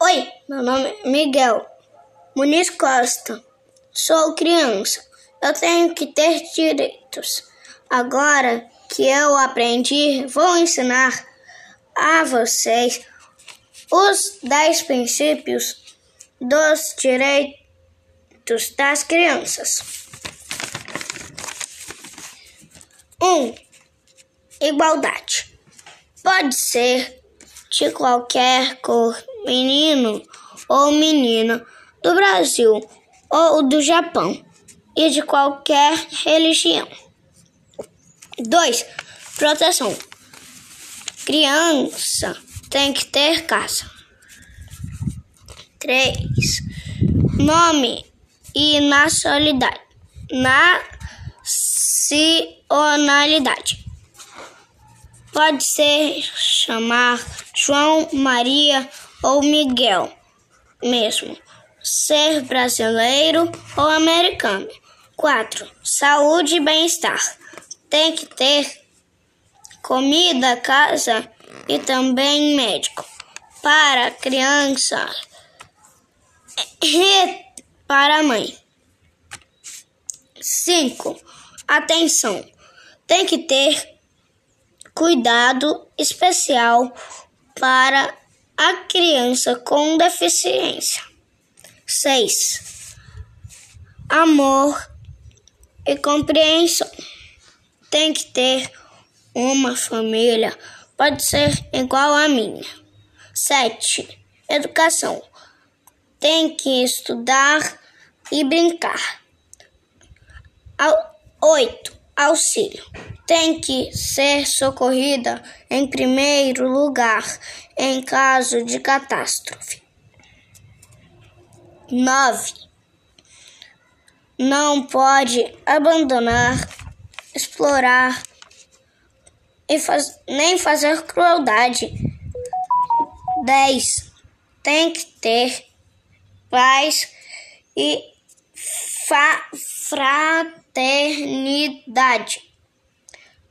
Oi, meu nome é Miguel Muniz Costa. Sou criança. Eu tenho que ter direitos. Agora que eu aprendi, vou ensinar a vocês os dez princípios dos direitos das crianças. 1. Um, igualdade. Pode ser de qualquer cor, menino ou menina do Brasil ou do Japão e de qualquer religião. 2. Proteção. Criança tem que ter casa. 3. Nome e nacionalidade. Nacionalidade. Pode ser chamar João, Maria ou Miguel mesmo. Ser brasileiro ou americano. 4. Saúde e bem-estar. Tem que ter comida, casa e também médico para criança e para mãe. 5. Atenção. Tem que ter cuidado especial para a criança com deficiência. 6. Amor e compreensão. Tem que ter uma família, pode ser igual à minha. 7. Educação. Tem que estudar e brincar. 8. Auxílio tem que ser socorrida em primeiro lugar em caso de catástrofe. 9. Não pode abandonar, explorar e faz, nem fazer crueldade. 10. Tem que ter paz e fraternidade.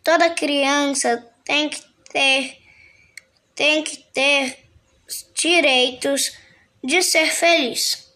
Toda criança tem que ter tem que ter direitos de ser feliz.